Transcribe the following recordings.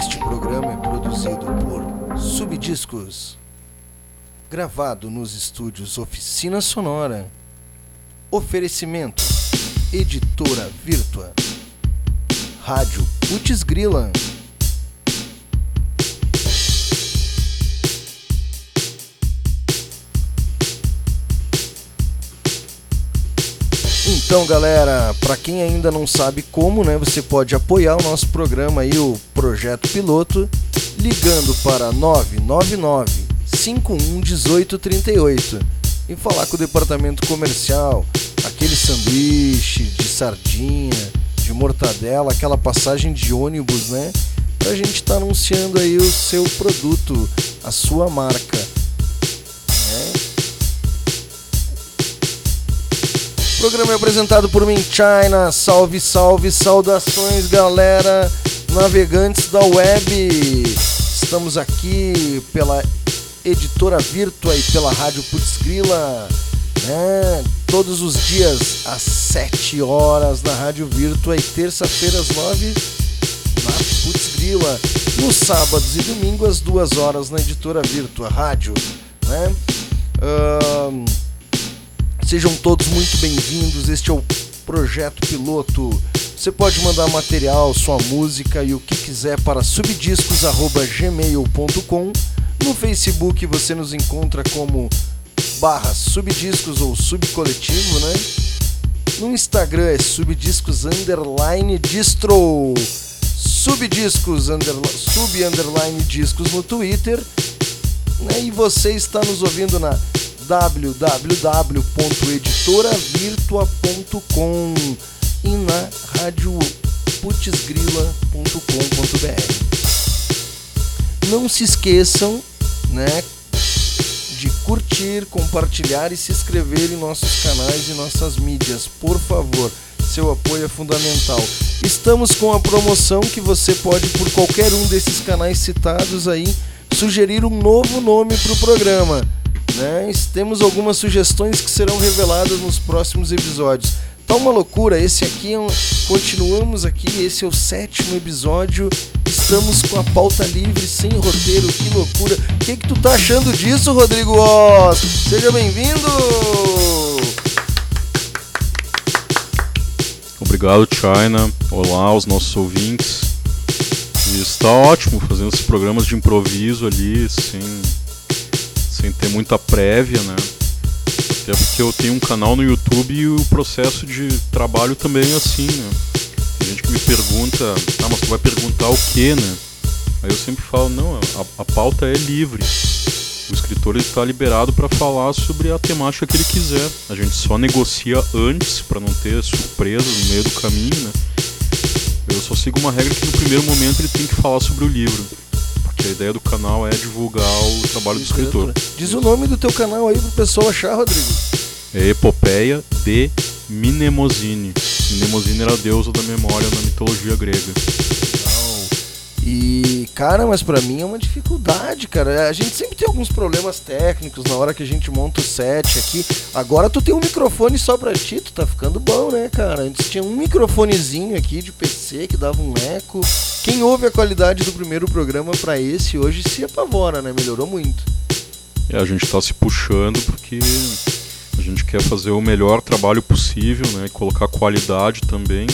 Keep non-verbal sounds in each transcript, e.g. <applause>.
Este programa é produzido por Subdiscos, gravado nos estúdios Oficina Sonora. Oferecimento: Editora Virtua, Rádio Putz Grila. Então, galera, para quem ainda não sabe como, né, você pode apoiar o nosso programa aí, o projeto piloto, ligando para 999 51 1838 e falar com o departamento comercial, aquele sanduíche de sardinha, de mortadela, aquela passagem de ônibus, né? Pra gente estar tá anunciando aí o seu produto, a sua marca. O programa é apresentado por mim, China. Salve, salve, saudações, galera, navegantes da web. Estamos aqui pela editora Virtua e pela Rádio Putzgrila, né? Todos os dias às 7 horas na Rádio Virtua e terça-feira às 9 na Putzgrila. Nos sábados e domingos às 2 horas na editora Virtua Rádio, né? Sejam todos muito bem-vindos. Este é o projeto piloto. Você pode mandar material, sua música e o que quiser para subdiscos@gmail.com. No Facebook você nos encontra como barra subdiscos ou subcoletivo, né? No Instagram é subdiscos underline distro. Subdiscos underline, sub underline discos no Twitter. Né? E você está nos ouvindo na www.editoravirtua.com e na radioputzgrila.com.br. Não se esqueçam, né, de curtir, compartilhar e se inscrever em nossos canais e nossas mídias, por favor. Seu apoio é fundamental. Estamos com a promoção que você pode, por qualquer um desses canais citados aí, sugerir um novo nome para o programa né? Temos algumas sugestões que serão reveladas nos próximos episódios. Tá uma loucura, esse aqui é um... Continuamos aqui, esse é o sétimo episódio. Estamos com a pauta livre, sem roteiro, que loucura. O que, que tu tá achando disso, Rodrigo Oz? Seja bem-vindo! Obrigado, China. Olá aos nossos ouvintes. E está ótimo fazendo esses programas de improviso ali, sem sem ter muita prévia, né? Até porque eu tenho um canal no YouTube e o processo de trabalho também é assim, né? Tem gente que me pergunta, ah, mas tu vai perguntar o que, né? Aí eu sempre falo, não, a, a pauta é livre. O escritor está liberado para falar sobre a temática que ele quiser. A gente só negocia antes para não ter surpresas no meio do caminho, né? Eu só sigo uma regra que no primeiro momento ele tem que falar sobre o livro. A ideia do canal é divulgar o trabalho do escritor. Diz o nome do teu canal aí pro pessoal achar, Rodrigo. É Epopeia de Mnemosine. Mnemosine era a deusa da memória na mitologia grega. E, cara, mas para mim é uma dificuldade, cara. A gente sempre tem alguns problemas técnicos na hora que a gente monta o set aqui. Agora tu tem um microfone só pra ti, tu tá ficando bom, né, cara? Antes tinha um microfonezinho aqui de PC que dava um eco. Quem ouve a qualidade do primeiro programa para esse hoje se apavora, né? Melhorou muito. É, a gente tá se puxando porque a gente quer fazer o melhor trabalho possível, né? Colocar qualidade também.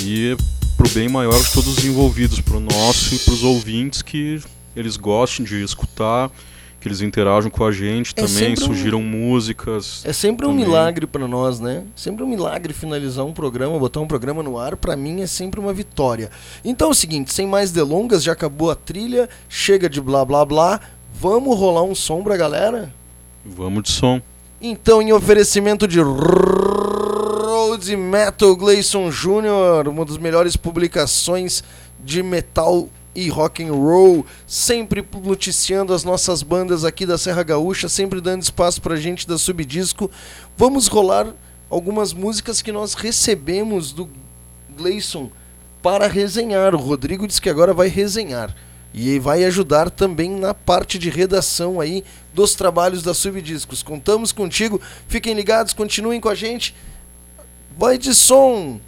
E pro bem maior de todos os envolvidos, pro nosso e pros ouvintes que eles gostem de escutar, que eles interajam com a gente é também, surgiram um, músicas. É sempre também. um milagre para nós, né? Sempre um milagre finalizar um programa, botar um programa no ar, para mim é sempre uma vitória. Então é o seguinte, sem mais delongas, já acabou a trilha, chega de blá blá blá, vamos rolar um som pra galera? Vamos de som. Então, em oferecimento de Road Metal Gleison Jr., uma das melhores publicações de metal e rock and roll, sempre noticiando as nossas bandas aqui da Serra Gaúcha, sempre dando espaço pra gente da Subdisco. Vamos rolar algumas músicas que nós recebemos do Gleison para resenhar. O Rodrigo disse que agora vai resenhar e vai ajudar também na parte de redação aí dos trabalhos da Subdiscos. Contamos contigo. Fiquem ligados, continuem com a gente. Vai de som.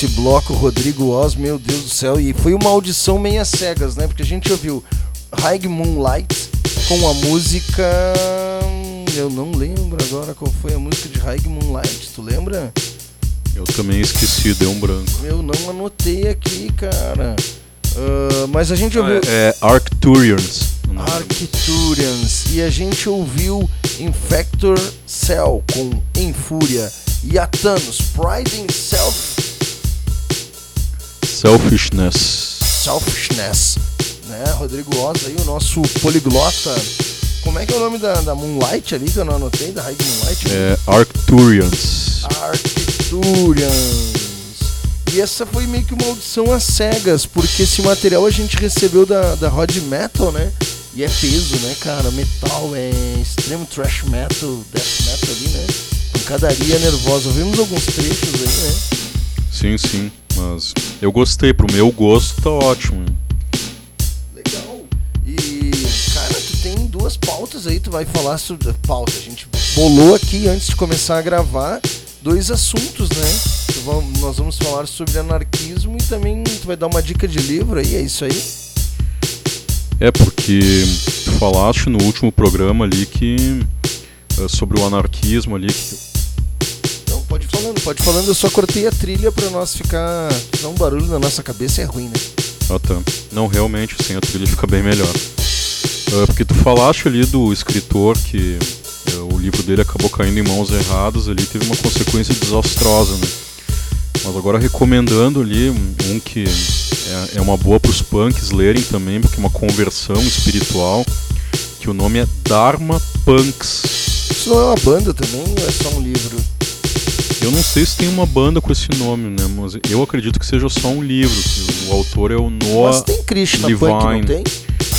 Esse bloco, Rodrigo Oz, meu Deus do céu. E foi uma audição meia cegas, né? Porque a gente ouviu High Moonlight com a música. Eu não lembro agora qual foi a música de High Moonlight, tu lembra? Eu também esqueci, deu um branco. Eu não anotei aqui, cara. Uh, mas a gente ouviu. Ah, é, é Arcturians. Arcturians. E a gente ouviu Infector Cell com Em Fúria. E a Thanos, Pride in Self. Selfishness. Selfishness. Né? Rodrigo Oz aí, o nosso poliglota. Como é que é o nome da, da Moonlight ali que eu não anotei? Da High Moonlight? É Arcturians. Arcturians. E essa foi meio que uma audição às cegas, porque esse material a gente recebeu da, da Rod Metal, né? E é peso, né, cara? Metal é extremo thrash metal, death metal ali, né? Pancadaria nervosa. Ouvimos alguns trechos aí, né? Sim, sim. Mas eu gostei, pro meu gosto tá ótimo. Legal. E, cara, tu tem duas pautas aí, tu vai falar sobre. Pauta, a gente bolou aqui antes de começar a gravar dois assuntos, né? Nós vamos falar sobre anarquismo e também tu vai dar uma dica de livro aí, é isso aí? É porque tu falaste no último programa ali que eh, sobre o anarquismo ali. Pode falando, pode falando, eu só cortei a trilha para nós ficar. Dar um barulho na nossa cabeça é ruim, né? Ah tá. Não, realmente, sem a trilha fica bem melhor. É porque tu falaste ali do escritor que o livro dele acabou caindo em mãos erradas, ali teve uma consequência desastrosa, né? Mas agora recomendando ali um que é, é uma boa para os punks lerem também, porque é uma conversão espiritual, que o nome é Dharma Punks. Isso não é uma banda também ou é só um livro? Eu não sei se tem uma banda com esse nome, né? Mas eu acredito que seja só um livro. o autor é o Noah Mas tem Krishna Levine. Punk, não tem?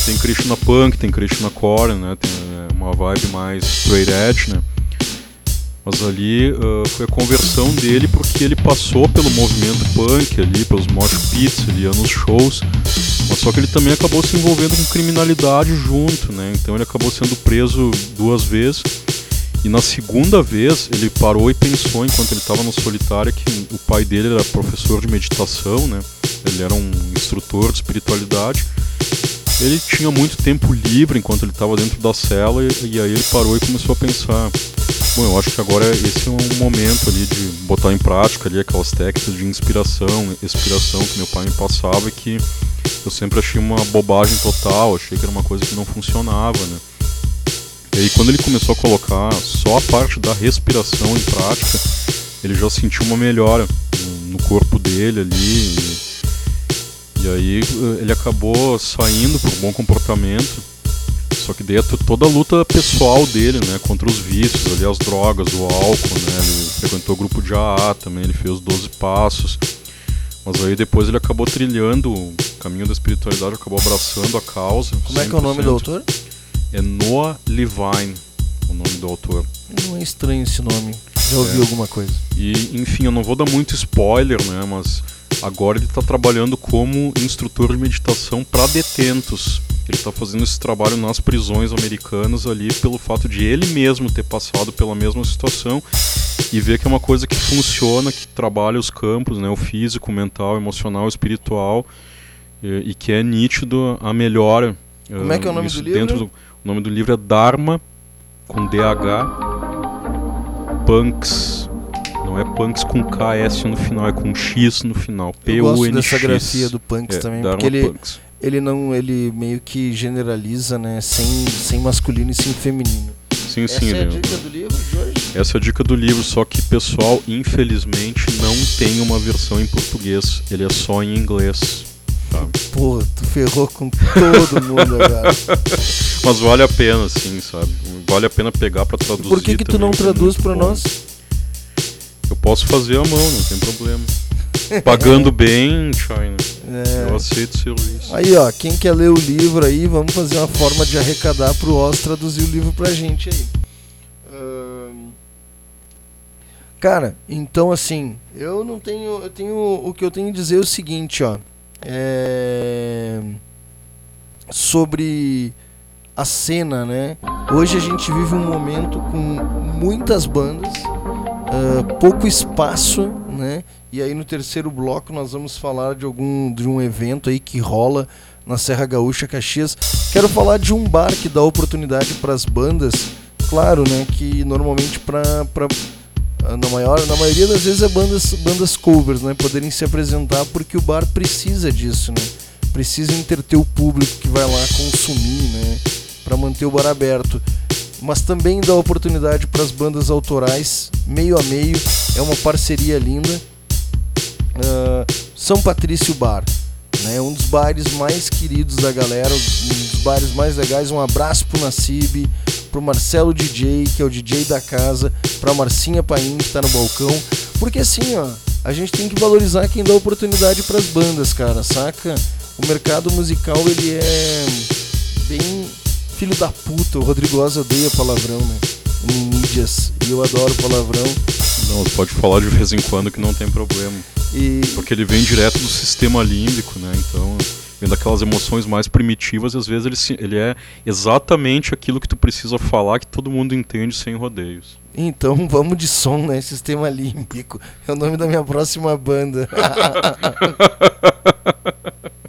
Tem Krishna Punk, tem Krishna Core, né? Tem, uma vibe mais straight edge, né? Mas ali uh, foi a conversão dele porque ele passou pelo movimento punk ali, pelos mosh pits, ele ia nos shows, mas só que ele também acabou se envolvendo com criminalidade junto, né? Então ele acabou sendo preso duas vezes. E na segunda vez ele parou e pensou enquanto ele estava no solitário que o pai dele era professor de meditação, né? Ele era um instrutor de espiritualidade ele tinha muito tempo livre enquanto ele estava dentro da cela e, e, aí ele parou e começou a pensar bom eu acho que agora esse é um momento ali de botar em prática ali aquelas técnicas de inspiração expiração que meu pai me passava e que eu sempre achei uma bobagem total achei que era uma coisa que não funcionava né e aí quando ele começou a colocar só a parte da respiração em prática ele já sentiu uma melhora no corpo dele ali e aí eh, ele acabou saindo por bom comportamento. Só que daí é toda a luta pessoal dele, né, contra os vícios, ali as drogas, o álcool, né, ele frequentou o grupo de AA também, ele fez 12 passos. Mas aí depois ele acabou trilhando o caminho da espiritualidade, acabou abraçando a causa. Como 100%. é que é o nome do autor? É Noah Levine, o nome do autor. Não é estranho esse nome, já ouvi é. alguma coisa. E enfim, eu não vou dar muito spoiler, né, mas Agora ele está trabalhando como instrutor de meditação para detentos. Ele está fazendo esse trabalho nas prisões americanas ali pelo fato de ele mesmo ter passado pela mesma situação e ver que é uma coisa que funciona, que trabalha os campos, né, o físico, o mental, o emocional, o espiritual e, e que é nítido a melhora. Como é que é o nome do livro? Do, o nome do livro é Dharma com DH Punks não é punks com KS no final, é com X no final. P Eu gosto dessa grafia do punks é, também, porque ele, punks. ele não, ele meio que generaliza, né, sem, sem masculino e sem feminino. Sim, Essa sim. é a dica do livro de hoje? Essa é a dica do livro, só que pessoal, infelizmente, não tem uma versão em português. Ele é só em inglês. Tá. Pô, tu ferrou com todo mundo <laughs> agora. Mas vale a pena, sim, sabe? Vale a pena pegar para traduzir. Por que, que tu não é traduz para nós? Eu posso fazer a mão, não tem problema. Pagando <laughs> bem, China. É. Eu aceito serviço. Aí, ó, quem quer ler o livro aí, vamos fazer uma forma de arrecadar pro Oz traduzir o livro pra gente aí. Cara, então assim, eu não tenho. Eu tenho. O que eu tenho a dizer é o seguinte, ó. É. Sobre a cena, né? Hoje a gente vive um momento com muitas bandas uh, pouco espaço, né? E aí no terceiro bloco nós vamos falar de algum de um evento aí que rola na Serra Gaúcha Caxias. Quero falar de um bar que dá oportunidade para as bandas, claro, né, que normalmente para na maior na maioria das vezes é bandas bandas covers, né, poderem se apresentar porque o bar precisa disso, né? Precisa entreter o público que vai lá consumir, né, para manter o bar aberto mas também dá oportunidade para as bandas autorais, meio a meio. É uma parceria linda. Uh, São Patrício Bar, né? um dos bares mais queridos da galera, um dos bares mais legais. Um abraço pro Nassib, pro Marcelo DJ, que é o DJ da casa, pra Marcinha Paim, que tá no balcão. Porque assim, ó, a gente tem que valorizar quem dá oportunidade para as bandas, cara, saca? O mercado musical ele é bem filho da puta. O Rodrigo Oz odeia palavrão, né? Em mídias. E eu adoro palavrão. Não, pode falar de vez em quando que não tem problema. E... Porque ele vem direto do sistema límbico, né? Então, vem daquelas emoções mais primitivas, e às vezes ele, ele é exatamente aquilo que tu precisa falar que todo mundo entende sem rodeios. Então <laughs> vamos de som, né? Sistema límbico. É o nome da minha próxima banda. <laughs> <laughs>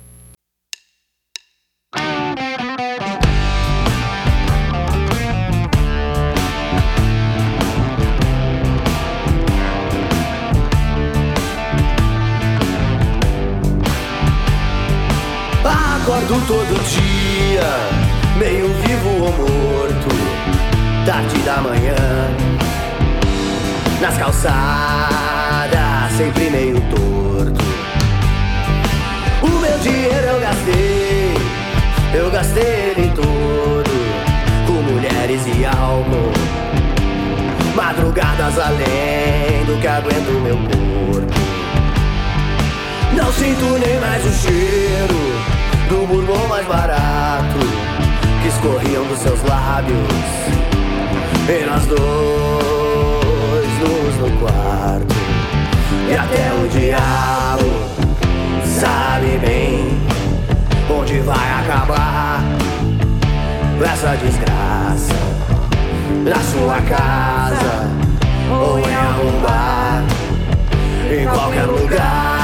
Nas calçadas, sempre meio torto. O meu dinheiro eu gastei, eu gastei ele todo, com mulheres e álcool. Madrugadas além do que aguento meu corpo. Não sinto nem mais o cheiro do bourbon mais barato que escorriam dos seus lábios. E nós dois nus no quarto. E até o diabo sabe bem onde vai acabar essa desgraça. Na sua casa ou em algum bar, em qualquer lugar.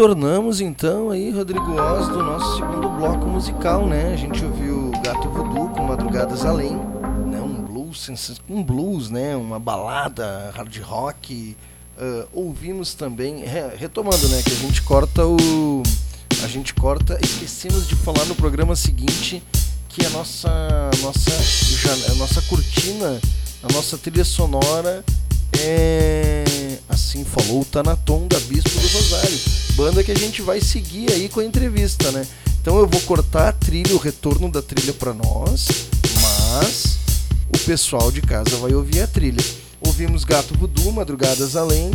Retornamos então aí, Rodrigo Oz, do nosso segundo bloco musical, né? A gente ouviu Gato Voodoo com Madrugadas Além, né? Um blues, um blues, né? Uma balada, hard rock. Uh, ouvimos também, re retomando, né? Que a gente corta o, a gente corta. Esquecemos de falar no programa seguinte que a nossa, nossa, a nossa cortina, a nossa trilha sonora é assim falou o Tanaton da Bispo do Rosário, banda que a gente vai seguir aí com a entrevista, né? Então eu vou cortar a trilha, o retorno da trilha para nós, mas o pessoal de casa vai ouvir a trilha. Ouvimos Gato Voodoo, Madrugadas Além,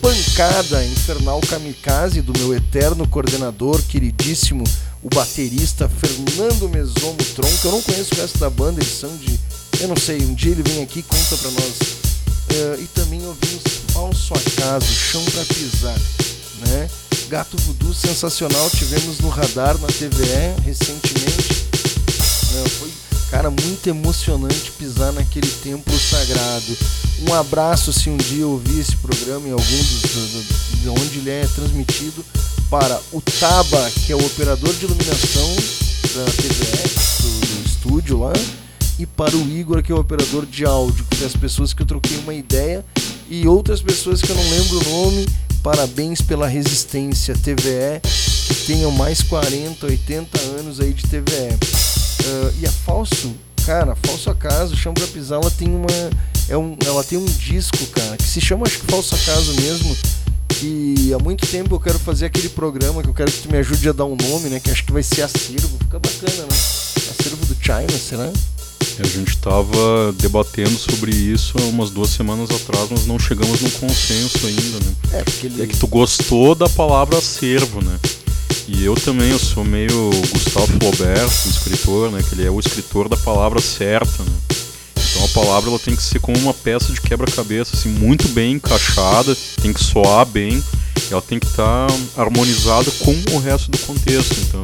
Pancada Infernal Kamikaze do meu eterno coordenador, queridíssimo, o baterista Fernando Mesomo Tronco. Eu não conheço o resto da banda, eles são de. Eu não sei, um dia ele vem aqui e conta pra nós Uh, e também ouvimos Falso Acaso, Chão pra Pisar, né? Gato Voodoo sensacional, tivemos no radar na TVE recentemente. Uh, foi, cara, muito emocionante pisar naquele templo sagrado. Um abraço se um dia eu ouvir esse programa em algum dos, de onde ele é transmitido para o Taba, que é o operador de iluminação da TVE, do, do estúdio lá e para o Igor, que é o operador de áudio, que é as pessoas que eu troquei uma ideia e outras pessoas que eu não lembro o nome. Parabéns pela resistência TVE, que tenham mais 40, 80 anos aí de TVE. Uh, ah, e a Falso, cara, Falso Acaso, Pisar, ela tem uma. É um, ela tem um disco, cara, que se chama acho que Falso Acaso mesmo. E há muito tempo eu quero fazer aquele programa que eu quero que tu me ajude a dar um nome, né? Que acho que vai ser acervo. Fica bacana, né? Acervo do China, será? A gente estava debatendo sobre isso há umas duas semanas atrás, mas não chegamos num consenso ainda, né? É, porque ele... é que tu gostou da palavra acervo, né? E eu também, eu sou meio Gustavo Flaubert, o escritor, né? Que ele é o escritor da palavra certa, né? Então a palavra ela tem que ser como uma peça de quebra-cabeça, assim, muito bem encaixada, tem que soar bem, ela tem que estar tá harmonizada com o resto do contexto. Então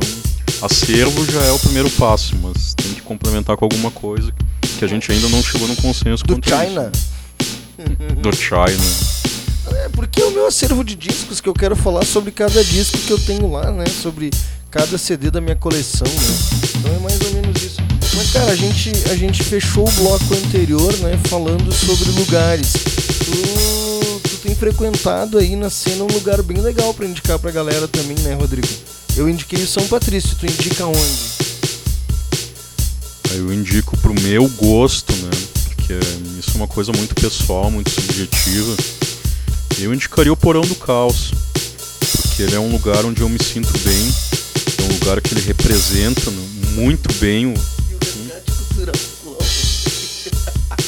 acervo já é o primeiro passo, mas tem que complementar com alguma coisa que a gente ainda não chegou no consenso Do China? Do China. É, porque o meu acervo de discos que eu quero falar sobre cada disco que eu tenho lá, né? Sobre cada CD da minha coleção, né? Então é mais ou menos isso. Mas cara, a gente, a gente fechou o bloco anterior, né? Falando sobre lugares. Tu, tu tem frequentado aí na cena um lugar bem legal para indicar pra galera também, né, Rodrigo? Eu indiquei o São Patrício, tu indica onde? Eu indico pro meu gosto, né? Porque isso é uma coisa muito pessoal, muito subjetiva. Eu indicaria o Porão do Caos, porque ele é um lugar onde eu me sinto bem, é um lugar que ele representa muito bem o.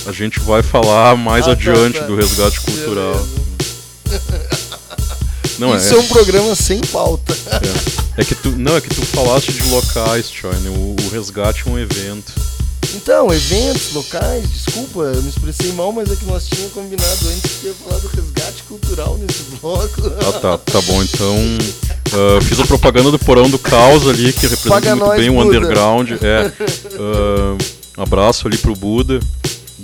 A gente vai falar mais ah, tá, adiante tá, tá. do resgate cultural. <laughs> Não, Isso é, é um programa sem pauta. É. é. que tu, não, é que tu falaste de locais, Johnny. O, o resgate é um evento. Então, eventos, locais, desculpa, eu me expressei mal, mas é que nós tínhamos combinado antes que ia falar do resgate cultural nesse bloco. Ah, tá, tá bom, então. Uh, fiz a propaganda do Porão do Caos ali, que representa Paga muito nós, bem Buda. o underground. É. Uh, um abraço ali pro Buda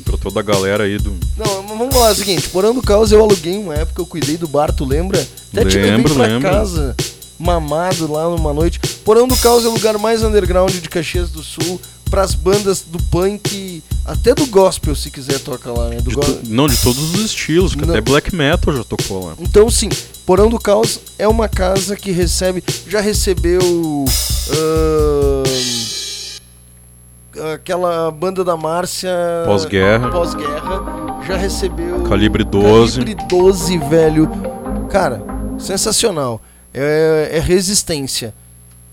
pra toda a galera aí do. Não, vamos lá, é o seguinte, Porão do Caos eu aluguei uma época, eu cuidei do bar, tu lembra? Até lembro, te pra lembro. casa, mamado lá numa noite. Porão do Caos é o lugar mais underground de Caxias do Sul, pras bandas do punk, até do gospel, se quiser tocar lá, né? De go... Não, de todos os estilos, até black metal já tocou lá. Então, sim, Porão do Caos é uma casa que recebe, já recebeu. Uh aquela banda da Márcia. Pós-guerra. Pós-guerra. Já recebeu. Calibre 12. Calibre 12, velho. Cara, sensacional. É, é resistência.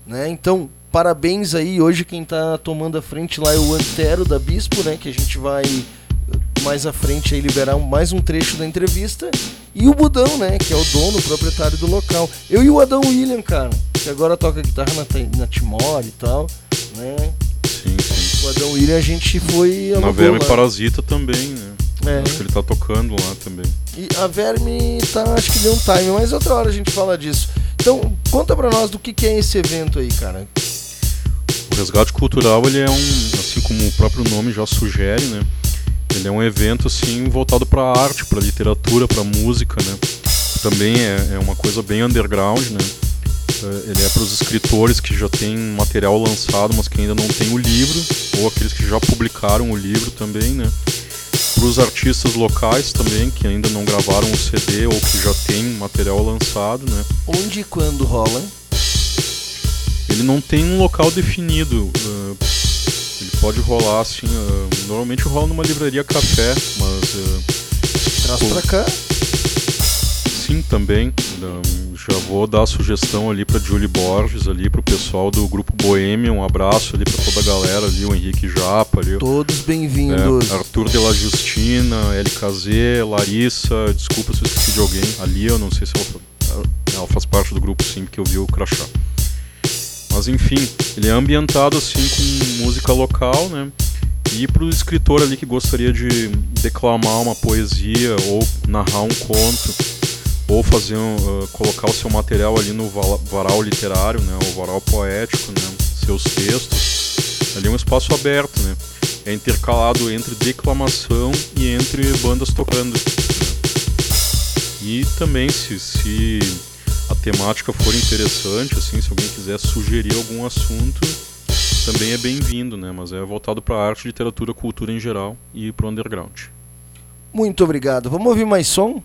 Né? Então, parabéns aí. Hoje quem tá tomando a frente lá é o Antero da Bispo, né? Que a gente vai mais à frente aí liberar mais um trecho da entrevista. E o Budão, né? Que é o dono, o proprietário do local. Eu e o Adão William, cara, que agora toca guitarra na, na Timor e tal, né? O Adão William a gente foi. Na Verme lá. Parasita também, né? É. Acho que ele tá tocando lá também. E a Verme tá, acho que deu um time, mas outra hora a gente fala disso. Então, conta pra nós do que, que é esse evento aí, cara. O Resgate Cultural, ele é um, assim como o próprio nome já sugere, né? Ele é um evento assim voltado para arte, para literatura, para música, né? também é, é uma coisa bem underground, né? É, ele é para os escritores que já têm material lançado, mas que ainda não têm o livro, ou aqueles que já publicaram o livro também, né? Para os artistas locais também, que ainda não gravaram o CD ou que já têm material lançado, né? Onde e quando rola? Ele não tem um local definido. Uh, ele pode rolar assim. Uh, normalmente rola numa livraria café, mas. Uh, Traz pra cá. Também. já vou dar a sugestão ali para Julie Borges, ali pro pessoal do grupo Boêmia, um abraço ali para toda a galera ali, o Henrique Japa ali. Todos bem-vindos. É, Arthur de la Justina, LKZ, Larissa, desculpa se eu esqueci de alguém. Ali eu não sei se ela, ela faz parte do grupo sim, porque eu vi o crachá. Mas enfim, ele é ambientado assim com música local, né? E para o escritor ali que gostaria de declamar uma poesia ou narrar um conto ou fazer um, uh, colocar o seu material ali no varal literário, né, o varal poético, né, seus textos, ali é um espaço aberto, né, é intercalado entre declamação e entre bandas tocando. Né. E também se, se a temática for interessante, assim, se alguém quiser sugerir algum assunto, também é bem-vindo, né? Mas é voltado para arte, literatura, cultura em geral e para o underground. Muito obrigado. Vamos ouvir mais som?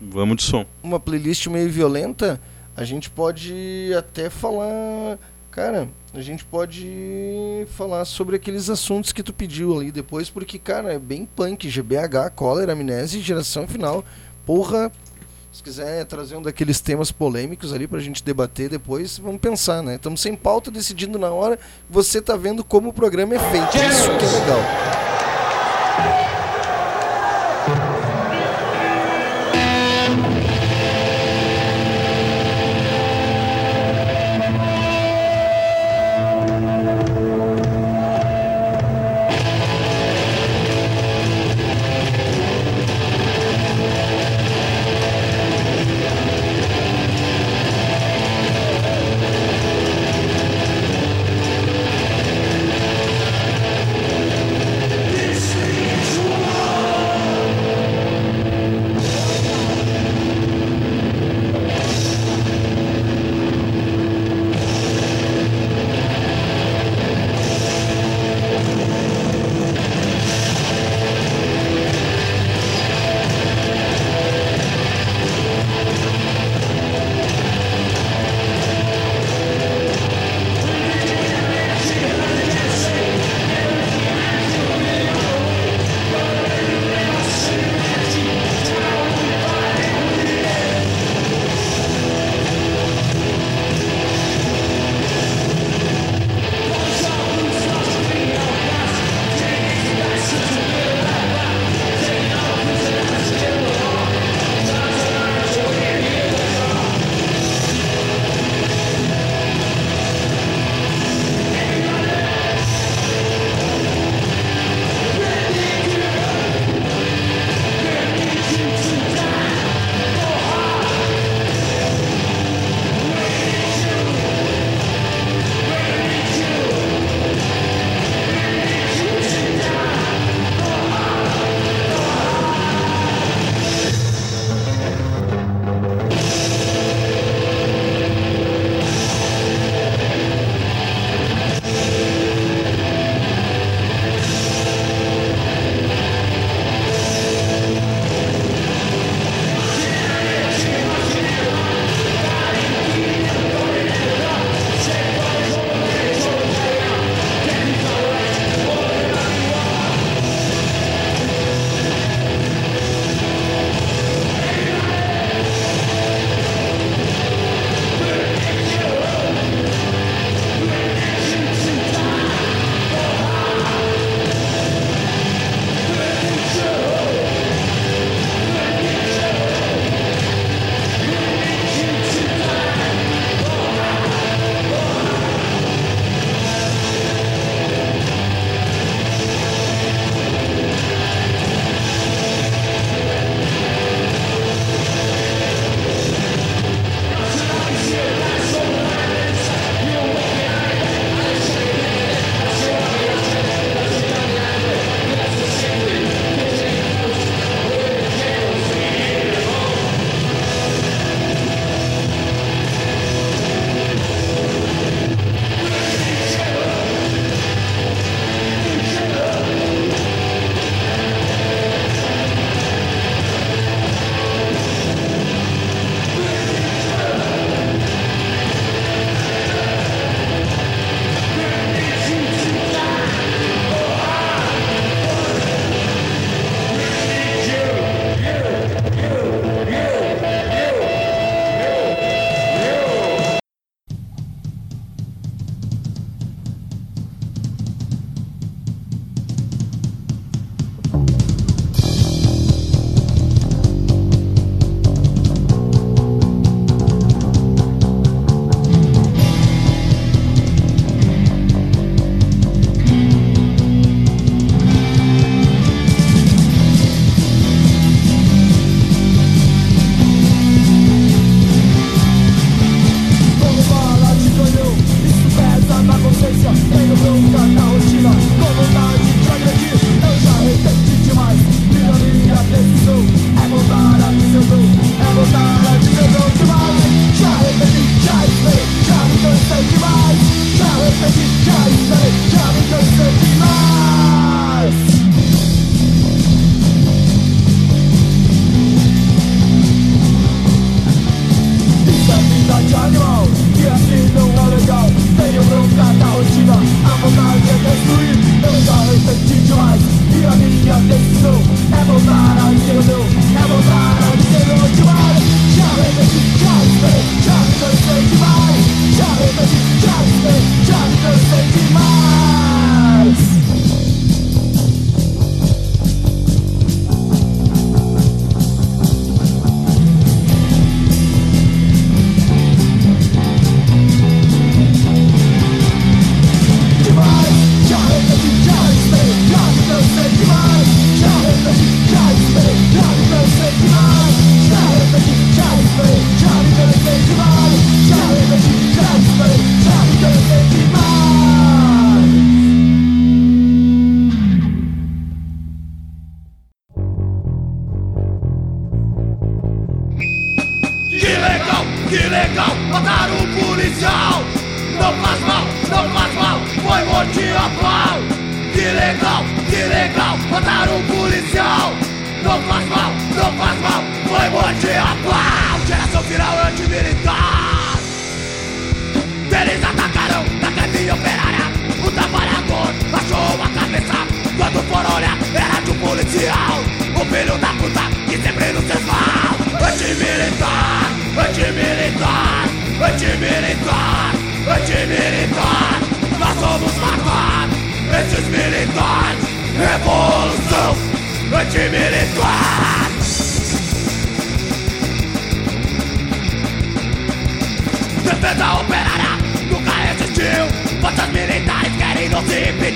Vamos de som. Uma playlist meio violenta. A gente pode até falar, cara, a gente pode falar sobre aqueles assuntos que tu pediu ali depois, porque cara, é bem punk, GBH, cólera, amnésia geração final. Porra, se quiser trazer um daqueles temas polêmicos ali pra gente debater depois, vamos pensar, né? Estamos sem pauta, decidindo na hora. Você tá vendo como o programa é feito. Isso que é legal.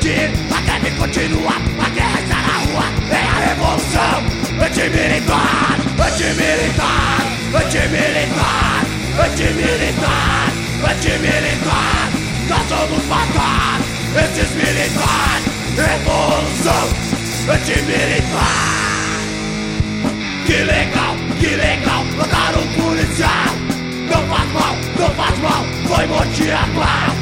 resistir, é a greve continua, a guerra está na rua, é a revolução antimilitar, antimilitar, antimilitar, antimilitar, antimilitar, nós vamos matar esses militares, revolução antimilitar. Que legal, que legal, mataram um policial, não faz mal, não faz mal, foi motivar.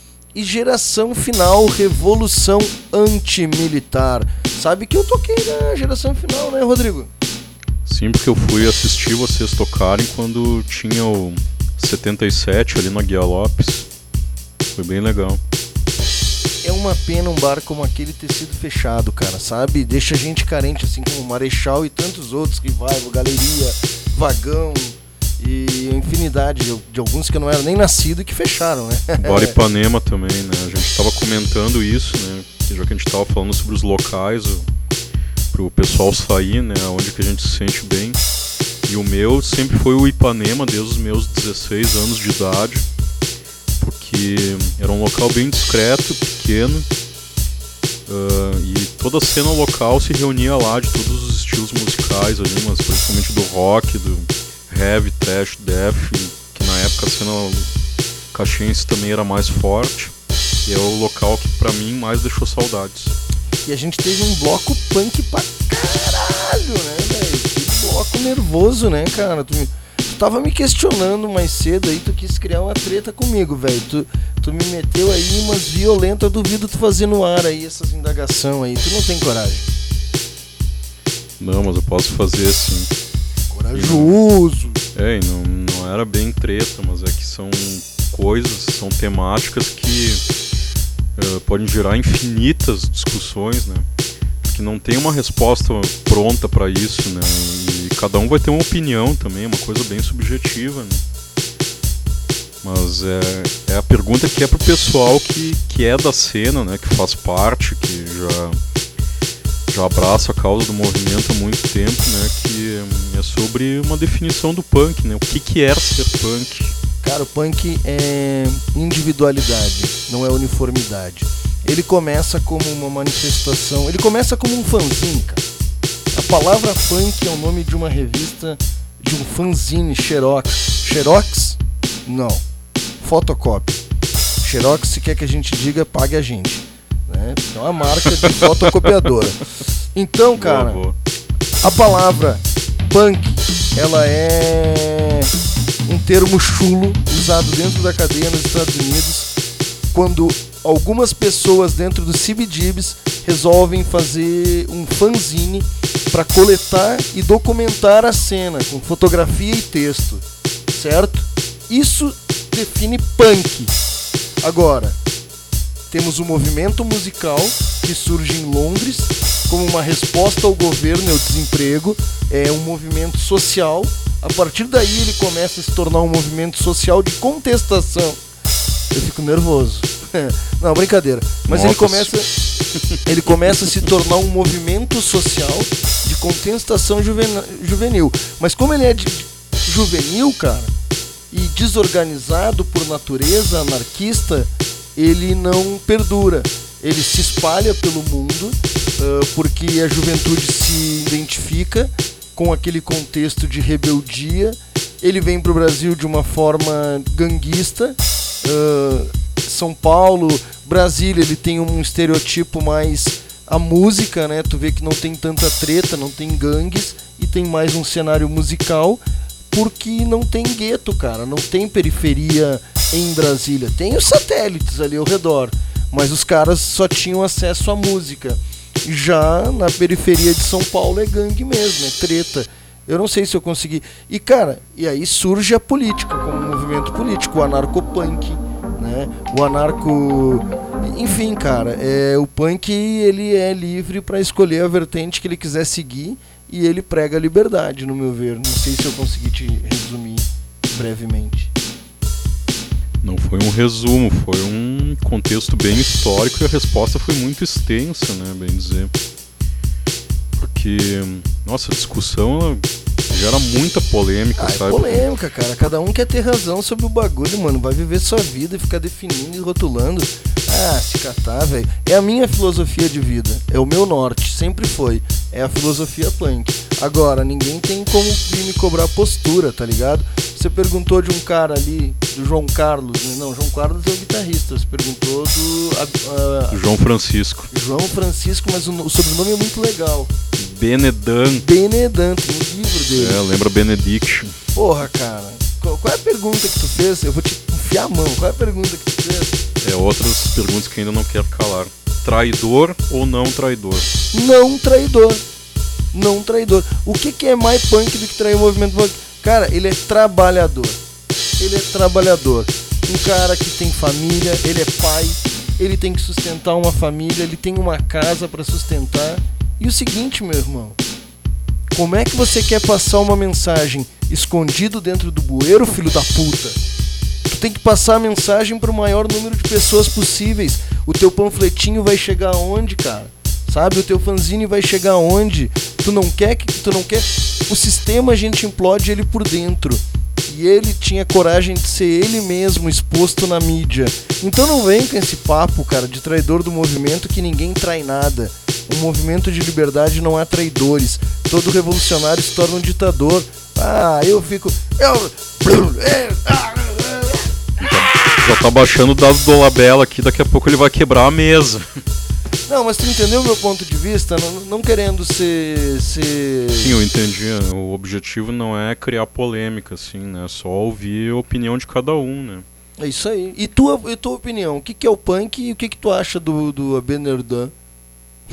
e Geração Final Revolução Antimilitar. Sabe que eu toquei na Geração Final, né, Rodrigo? Sim, porque eu fui assistir vocês tocarem quando tinha o 77 ali na Guia Lopes. Foi bem legal é uma pena um bar como aquele ter sido fechado, cara, sabe? Deixa a gente carente, assim como o Marechal e tantos outros, Revival, Galeria, Vagão e infinidade de, de, alguns que eu não era nem nascido e que fecharam, né? <laughs> Bar Ipanema também, né? A gente tava comentando isso, né? Já que a gente tava falando sobre os locais, o, pro pessoal sair, né? Onde que a gente se sente bem. E o meu sempre foi o Ipanema, desde os meus 16 anos de idade porque era um local bem discreto, pequeno, uh, e toda a cena local se reunia lá de todos os estilos musicais ali, mas principalmente do rock, do heavy, thrash, death, que na época a cena caxiense também era mais forte, e é o local que para mim mais deixou saudades. E a gente teve um bloco punk pra caralho, né, velho? Que bloco nervoso, né, cara? Tu me tava me questionando mais cedo aí, tu quis criar uma treta comigo, velho. Tu, tu me meteu aí umas violentas, eu duvido tu fazer no ar aí essas indagação aí. Tu não tem coragem. Não, mas eu posso fazer sim. Corajoso! É, e não, não era bem treta, mas é que são coisas, são temáticas que uh, podem gerar infinitas discussões, né? Que não tem uma resposta pronta para isso, né? E cada um vai ter uma opinião também, uma coisa bem subjetiva. Né? Mas é, é a pergunta que é pro pessoal que, que é da cena, né? Que faz parte, que já, já abraça a causa do movimento há muito tempo, né? Que é sobre uma definição do punk, né? O que, que é ser punk? Cara, o punk é individualidade, não é uniformidade. Ele começa como uma manifestação, ele começa como um fanzine, cara. A palavra punk é o nome de uma revista, de um fanzine Xerox. Xerox? Não. Fotocópia. Xerox, se quer que a gente diga, pague a gente. Né? É uma marca de fotocopiadora. Então, cara, Boa, boa. a palavra punk, ela é um termo chulo usado dentro da cadeia nos Estados Unidos quando algumas pessoas dentro do CBGBs resolvem fazer um fanzine para coletar e documentar a cena com fotografia e texto, certo? Isso define punk. Agora, temos o movimento musical que surge em Londres como uma resposta ao governo e ao desemprego. É um movimento social. A partir daí ele começa a se tornar um movimento social de contestação. Eu fico nervoso. <laughs> Não, brincadeira. Mas ele começa, ele começa a se tornar um movimento social de contestação juvenil. Mas como ele é de- juvenil, cara, e desorganizado por natureza, anarquista, ele não perdura. Ele se espalha pelo mundo ah, porque a juventude se identifica com aquele contexto de rebeldia. Ele vem para o Brasil de uma forma ganguista. ah, São Paulo, Brasília, ele tem um estereotipo mais a música, né? Tu vê que não tem tanta treta, não tem gangues e tem mais um cenário musical porque não tem gueto, cara, não tem periferia em Brasília. Tem os satélites ali ao redor, mas os caras só tinham acesso à música. Já na periferia de São Paulo é gangue mesmo, é treta. Eu não sei se eu consegui. E cara, e aí surge a política como movimento político, o anarcopunk, né? O anarco enfim, cara, é, o punk ele é livre para escolher a vertente que ele quiser seguir e ele prega a liberdade, no meu ver. Não sei se eu consegui te resumir brevemente. Não foi um resumo, foi um contexto bem histórico e a resposta foi muito extensa, né, bem dizer. Porque, nossa, a discussão ela gera muita polêmica, Ah, é sabe? polêmica, cara. Cada um quer ter razão sobre o bagulho, mano. Vai viver sua vida e ficar definindo e rotulando. Ah, se catar, velho. É a minha filosofia de vida. É o meu norte. Sempre foi. É a filosofia punk. Agora, ninguém tem como me cobrar postura, tá ligado? Você perguntou de um cara ali, do João Carlos. né? Não, João Carlos é o guitarrista. Você perguntou do a- a- João Francisco. João Francisco, mas o, o sobrenome é muito legal. Benedan. Benedante, no livro dele. É, lembra Benediction. Porra, cara. Qual, qual é a pergunta que tu fez? Eu vou te enfiar a mão. Qual é a pergunta que tu fez? É outras perguntas que ainda não quero calar. Traidor ou não traidor? Não traidor. Não traidor. O que, que é mais punk do que trair o movimento punk? Cara, ele é trabalhador. Ele é trabalhador. Um cara que tem família, ele é pai, ele tem que sustentar uma família, ele tem uma casa pra sustentar. E o seguinte, meu irmão, como é que você quer passar uma mensagem escondido dentro do bueiro, filho da puta? Tu tem que passar a mensagem para o maior número de pessoas possíveis. O teu panfletinho vai chegar aonde, cara? Sabe? O teu fanzine vai chegar aonde? Tu não quer que tu não quer o sistema a gente implode ele por dentro. E ele tinha coragem de ser ele mesmo exposto na mídia. Então não vem com esse papo, cara, de traidor do movimento que ninguém trai nada. Um movimento de liberdade não há traidores. Todo revolucionário se torna um ditador. Ah, eu fico. Eu. Já tá baixando o dado do Labela aqui, daqui a pouco ele vai quebrar a mesa. Não, mas tu entendeu o meu ponto de vista? Não, não querendo ser. ser... Sim, eu entendi. O objetivo não é criar polêmica, assim, né? Só ouvir a opinião de cada um, né? É isso aí. E tua, e tua opinião? O que, que é o punk e o que, que tu acha do, do Abenerdã?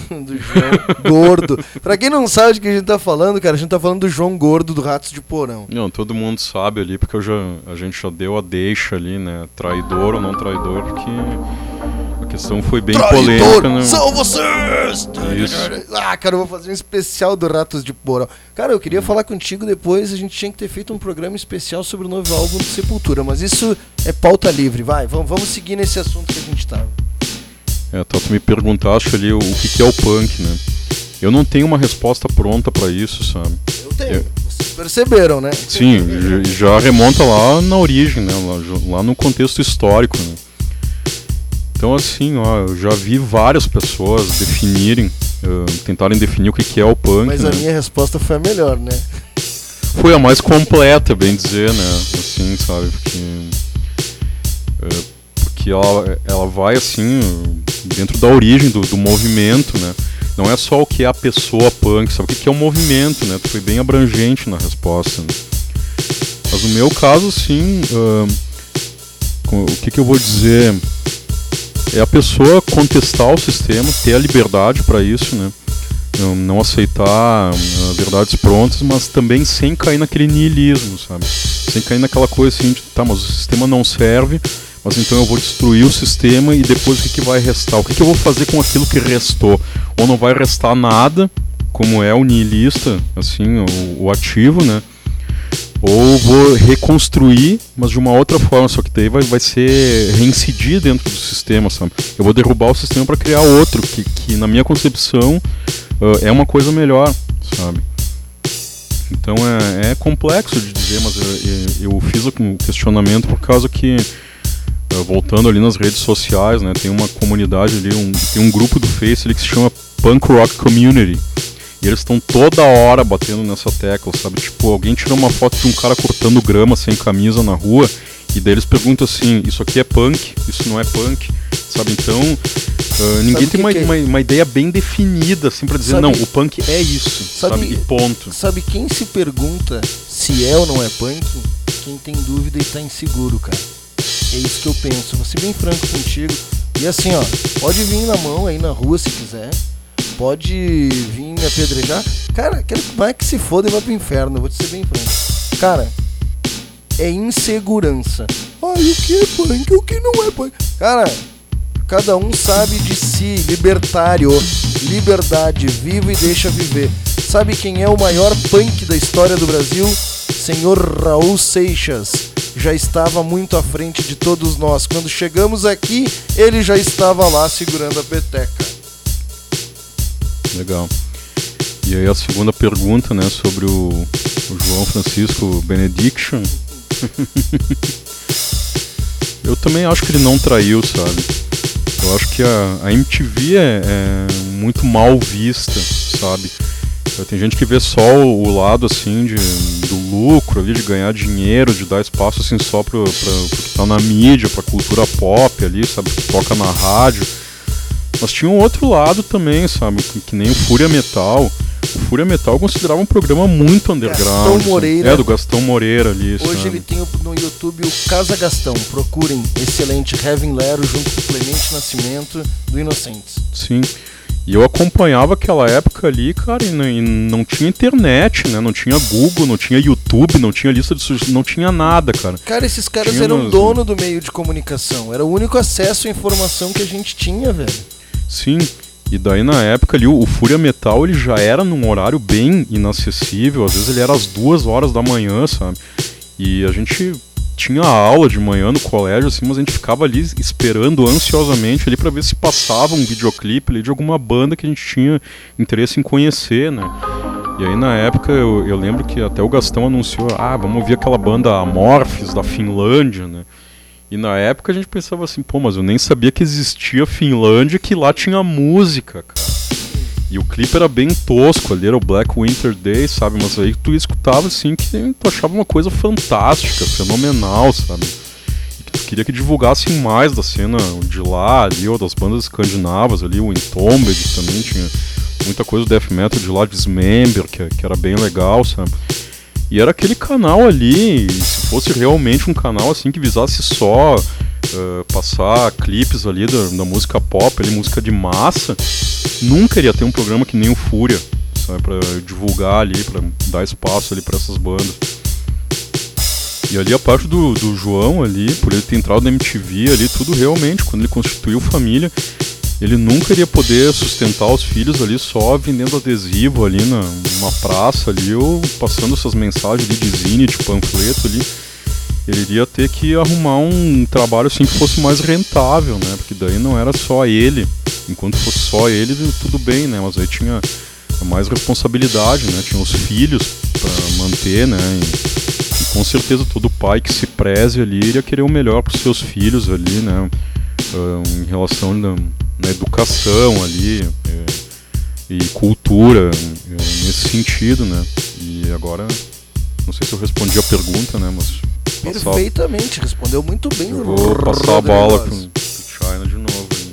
<laughs> do João Gordo. Pra quem não sabe de que a gente tá falando, cara, a gente tá falando do João Gordo do Ratos de Porão. Não, todo mundo sabe ali, porque já, a gente já deu a deixa ali, né? Traidor ou não traidor, porque questão foi bem Traidor, polêmica, né? São vocês! Isso. Ah, cara, eu vou fazer um especial do Ratos de Porão. Cara, eu queria falar contigo depois. A gente tinha que ter feito um programa especial sobre o novo álbum do Sepultura, mas isso é pauta livre. Vai, vamos, vamos seguir nesse assunto que a gente tava. É, tá, tu me perguntaste ali o, o que, que é o punk, né? Eu não tenho uma resposta pronta pra isso, sabe? Eu tenho. Eu- Vocês perceberam, né? Sim, já remonta lá na origem, né? Lá, lá no contexto histórico, né? Então, assim, ó, eu já vi várias pessoas definirem, eh, tentarem definir o que, que é o punk, Mas né? a minha resposta foi a melhor, né? Foi a mais completa, bem dizer, né? Assim, sabe? Porque, eh, porque ela, ela vai, assim, dentro da origem do, do movimento, né? Não é só o que é a pessoa punk, sabe? O que, que é o movimento, né? Tu foi bem abrangente na resposta, né? Mas no meu caso, sim, com- o que, que eu vou dizer? É a pessoa contestar o sistema, ter a liberdade para isso, né? Não, aceitar ah, verdades prontas, mas também sem cair naquele niilismo, sabe? Sem cair naquela coisa assim de, tá, mas o sistema não serve, mas então eu vou destruir o sistema e depois o que, que vai restar? O que, que eu vou fazer com aquilo que restou? Ou não vai restar nada, como é o niilista, assim, o, o ativo, né? Ou vou reconstruir, mas de uma outra forma, só que daí vai, vai ser reincidir dentro do sistema, sabe? Eu vou derrubar o sistema para criar outro, que, que na minha concepção ah, é uma coisa melhor, sabe? Então é, é complexo de dizer, mas eu, eu fiz o questionamento por causa que, voltando ali nas redes sociais, né, tem uma comunidade ali, um, tem um grupo do Face ali que se chama Punk Rock Community. E eles estão toda hora batendo nessa tecla, sabe? Tipo, alguém tira uma foto de um cara cortando grama sem camisa na rua, e daí eles perguntam assim: Isso aqui é punk? Isso não é punk? Sabe? Então, ah, ninguém o tem uma, é? uma, uma ideia bem definida, assim, pra dizer: Sabe- Não, o punk é isso, Sabe- sabe? E ponto. Sabe quem se pergunta se é ou não é punk? Quem tem dúvida e tá inseguro, cara. É isso que eu penso. Vou ser bem franco contigo. E assim, ó, pode vir na mão aí na rua se quiser. Pode vir me apedrejar. Cara, quero que vai que se foda e vai pro inferno. Vou te ser bem franco. Cara, é insegurança. Ai, o que é punk? O que não é punk? Cara, cada um sabe de si. Libertário. Liberdade. Viva e deixa viver. Sabe quem é o maior punk da história do Brasil? Senhor Raul Seixas. Já estava muito à frente de todos nós. Quando chegamos aqui, ele já estava lá segurando a peteca. Legal. E aí a segunda pergunta, né, sobre o, o João Francisco Benediction. <laughs> eu também acho que ele não traiu, sabe? Eu acho que a, a MTV é, é muito mal vista, sabe? Tem gente que vê só o, lado assim de, do lucro ali, de ganhar dinheiro, de dar espaço assim só pro, pra, pro que tá na mídia, pra cultura pop ali, sabe? Que toca na rádio. Mas tinha um outro lado também, sabe? Que, que nem o Fúria Metal. O Fúria Metal considerava um programa muito underground. Gastão assim. Moreira. É, do Gastão Moreira ali. Hoje sabe? ele tem no YouTube o Casa Gastão. Procurem. Excelente. Heaven Lero junto com o Clemente Nascimento do Inocentes. Sim. E eu acompanhava aquela época ali, cara, e não, e não tinha internet, né? Não tinha Google, não tinha YouTube, não tinha lista de sugestões, não tinha nada, cara. Cara, esses caras Tinha eram umas- dono do meio de comunicação. Era o único acesso à informação que a gente tinha, velho. Sim. E daí na época ali, o, o Fúria Metal ele já era num horário bem inacessível, às vezes ele era às duas horas da manhã, sabe? E a gente tinha aula de manhã no colégio, assim, mas a gente ficava ali esperando ansiosamente ali para ver se passava um videoclipe ali de alguma banda que a gente tinha interesse em conhecer, né? E aí na época eu, eu lembro que até o Gastão anunciou, ah, vamos ouvir aquela banda Amorphis da Finlândia, né? E na época a gente pensava assim, pô, mas eu nem sabia que existia Finlândia que lá tinha música, cara. E o clipe era bem tosco ali, era o Black Winter Day, sabe? Mas aí tu escutava assim que tu achava uma coisa fantástica, fenomenal, sabe? E que tu queria que divulgassem mais da cena de lá ali, ou das bandas escandinavas ali, o Entombed também tinha muita coisa do death metal de lá, Dismember, que, que era bem legal, sabe? E era aquele canal ali, se fosse realmente um canal assim que visasse só eh, passar clipes ali da, da música pop, ali, música de massa, nunca iria ter um programa que nem o Fúria, sabe, pra divulgar ali, pra dar espaço ali pra essas bandas. E ali a parte do, do João ali, por ele ter entrado na MTV ali, tudo realmente, quando ele constituiu família, ele nunca iria poder sustentar os filhos ali só vendendo adesivo ali na, numa praça ali, ou passando essas mensagens ali de zine, de panfleto ali. Ele iria ter que arrumar um trabalho assim que fosse mais rentável, né? Porque daí não era só ele. Enquanto fosse só ele, tudo bem, né? Mas aí tinha mais responsabilidade, né? Tinha os filhos para manter, né? E, e, com certeza todo pai que se preze ali iria querer o melhor para os seus filhos ali, né? Em relação na, na educação ali é, e cultura é, nesse sentido, né? E agora não sei se eu respondi a pergunta, né? Mas perfeitamente respondeu muito bem. Eu vou passar a bola pro, China de novo. Hein?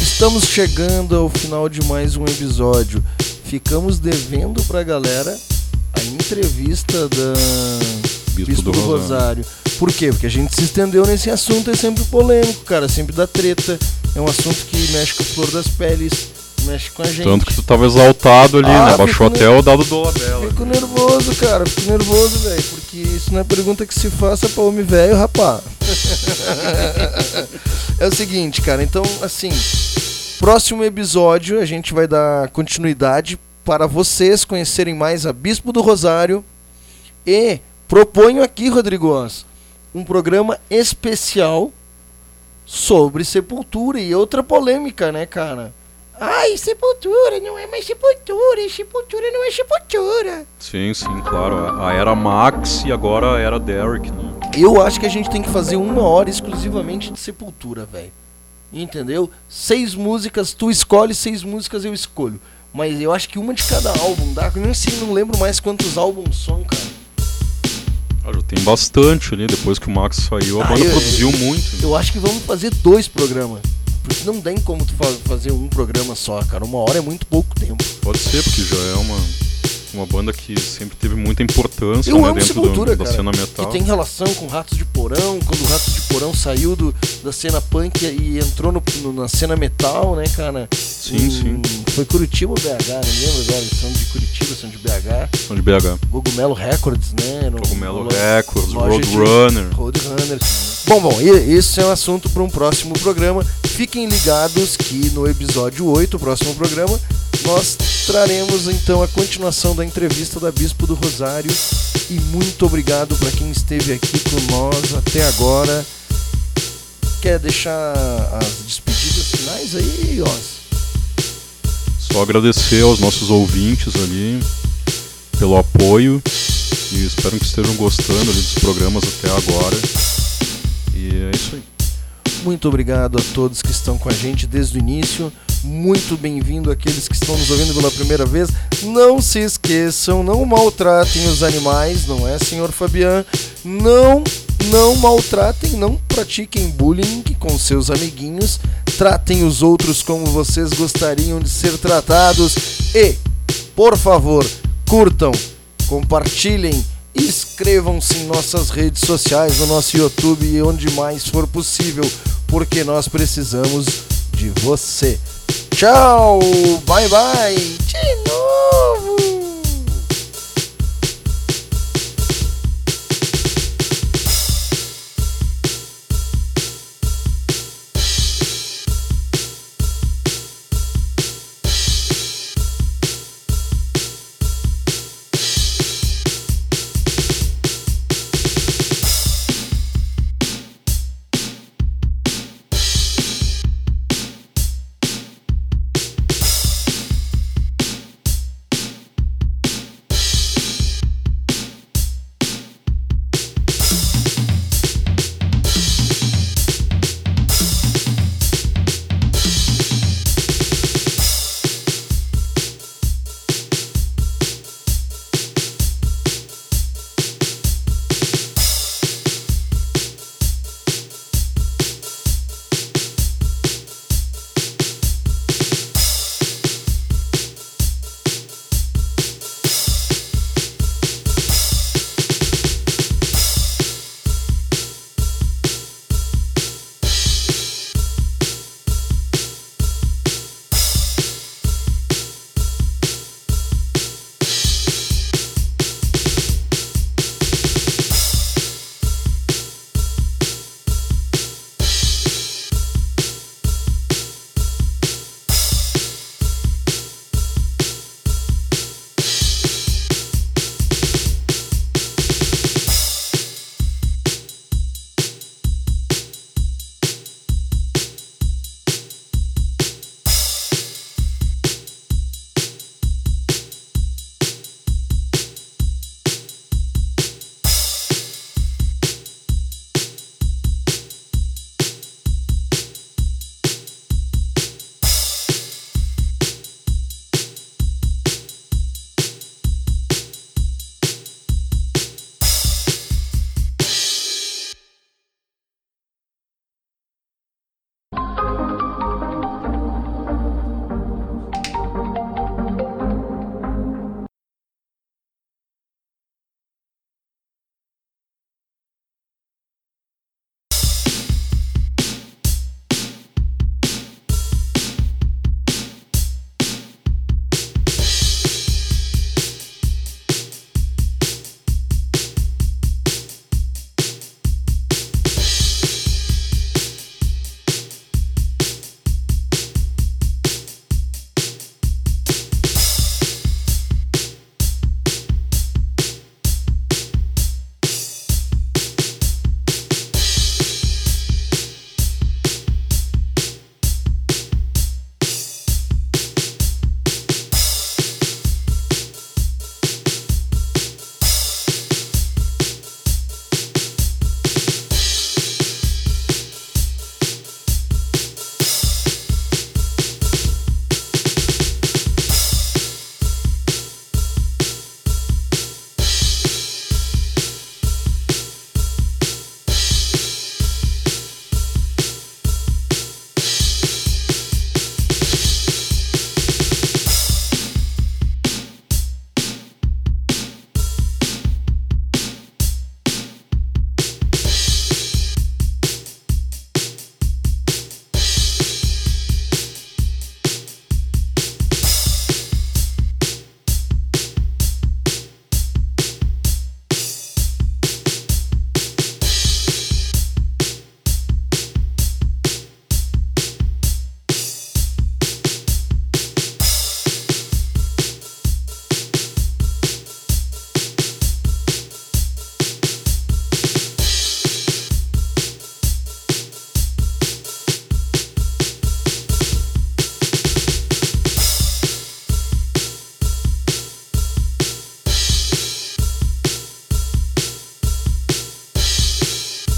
Estamos chegando ao final de mais um episódio. Ficamos devendo pra galera a entrevista da Bispo, Bispo do, do Rosário. Rosário. Por quê? Porque a gente se estendeu nesse assunto, é sempre polêmico, cara, sempre dá treta. É um assunto que mexe com a flor das peles, mexe com a gente. Tanto que tu tava exaltado ali, ah, né? Baixou até o dado do labela. Fico nervoso, cara, fico nervoso, velho, porque isso não é pergunta que se faça pra homem velho, rapá. <laughs> é o seguinte, cara, então, assim, próximo episódio a gente vai dar continuidade para vocês conhecerem mais a Bispo do Rosário e proponho aqui, Rodrigo um programa especial sobre sepultura e outra polêmica, né, cara? Ai, sepultura não é mais sepultura, sepultura não é sepultura. Sim, sim, claro. A era Max e agora a era Derek, né? Eu acho que a gente tem que fazer uma hora exclusivamente de sepultura, velho. Entendeu? Seis músicas, tu escolhe, seis músicas eu escolho. Mas eu acho que uma de cada álbum, dá? Eu nem sei, não lembro mais quantos álbuns são, cara. Ah, já tem bastante ali, depois que o Max saiu, a ah, banda eu, produziu eu, muito. Eu acho que vamos fazer dois programas. Porque não tem como tu fazer um programa só, cara. Uma hora é muito pouco tempo. Pode ser, porque já é uma uma banda que sempre teve muita importância eu né, amo dentro Sepultura, do, da cara, cena metal. Que tem relação com Ratos de Porão, quando o Ratos de Porão saiu do, da cena punk e entrou no, no, na cena metal, né, cara? Sim, em, sim. Foi Curitiba ou BH, não lembro agora, eles são de Curitiba, são de BH. São de BH. Gogumelo Records, né? No, Gogumelo no, Records, Roadrunner. Roadrunner. Bom, bom, esse é um assunto para um próximo programa. Fiquem ligados que no episódio 8, o próximo programa, nós traremos então a continuação da entrevista da Bispo do Rosário. E muito obrigado para quem esteve aqui com nós até agora. Quer deixar as despedidas finais aí, Oz? Só agradecer aos nossos ouvintes ali pelo apoio e espero que estejam gostando ali dos programas até agora. E é isso aí. Muito obrigado a todos que estão com a gente desde o início. Muito bem-vindo aqueles que estão nos ouvindo pela primeira vez. Não se esqueçam, não maltratem os animais, não é, senhor Fabian? Não, não maltratem, não pratiquem bullying com seus amiguinhos. Tratem os outros como vocês gostariam de ser tratados. E, por favor, curtam, compartilhem Inscrevam-se em nossas redes sociais, no nosso YouTube e onde mais for possível, porque nós precisamos de você. Tchau, bye bye, de novo.